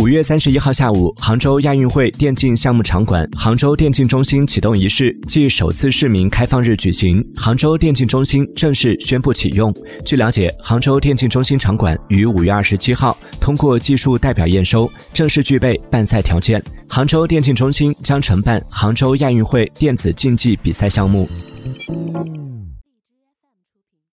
五月三十一号下午杭州亚运会电竞项目场馆杭州电竞中心启动仪式暨首次市民开放日举行。杭州电竞中心正式宣布启用。据了解杭州电竞中心场馆于五月二十七号通过技术代表验收正式具备办赛条件。杭州电竞中心将承办杭州亚运会电子竞技比赛项目。